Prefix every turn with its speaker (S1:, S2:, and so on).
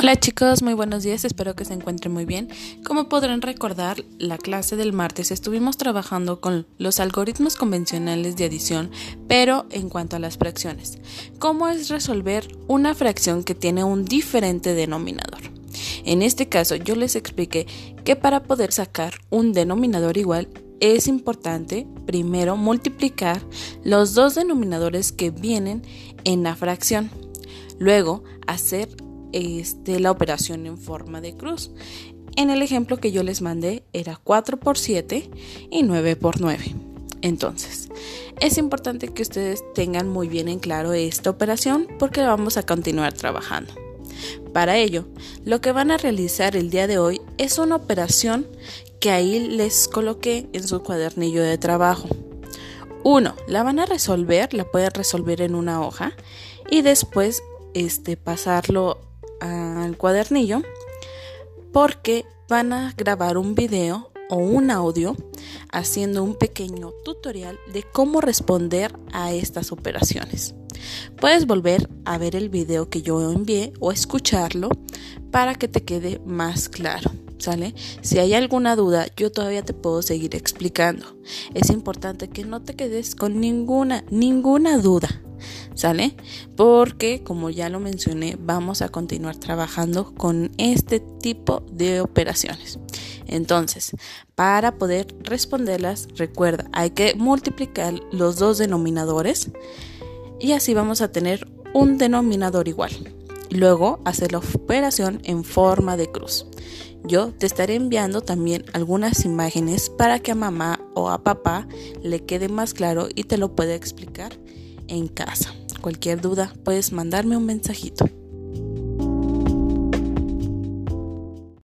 S1: Hola chicos, muy buenos días, espero que se encuentren muy bien. Como podrán recordar, la clase del martes estuvimos trabajando con los algoritmos convencionales de adición, pero en cuanto a las fracciones. ¿Cómo es resolver una fracción que tiene un diferente denominador? En este caso yo les expliqué que para poder sacar un denominador igual es importante primero multiplicar los dos denominadores que vienen en la fracción. Luego hacer este, la operación en forma de cruz. En el ejemplo que yo les mandé era 4 por 7 y 9 por 9. Entonces, es importante que ustedes tengan muy bien en claro esta operación porque la vamos a continuar trabajando. Para ello, lo que van a realizar el día de hoy es una operación que ahí les coloqué en su cuadernillo de trabajo. Uno, la van a resolver, la pueden resolver en una hoja y después este, pasarlo al cuadernillo porque van a grabar un video o un audio haciendo un pequeño tutorial de cómo responder a estas operaciones. Puedes volver a ver el video que yo envié o escucharlo para que te quede más claro. ¿Sale? Si hay alguna duda, yo todavía te puedo seguir explicando. Es importante que no te quedes con ninguna, ninguna duda. ¿Sale? Porque, como ya lo mencioné, vamos a continuar trabajando con este tipo de operaciones. Entonces, para poder responderlas, recuerda, hay que multiplicar los dos denominadores y así vamos a tener un denominador igual. Luego, hacer la operación en forma de cruz. Yo te estaré enviando también algunas imágenes para que a mamá o a papá le quede más claro y te lo pueda explicar en casa. Cualquier duda puedes mandarme un mensajito.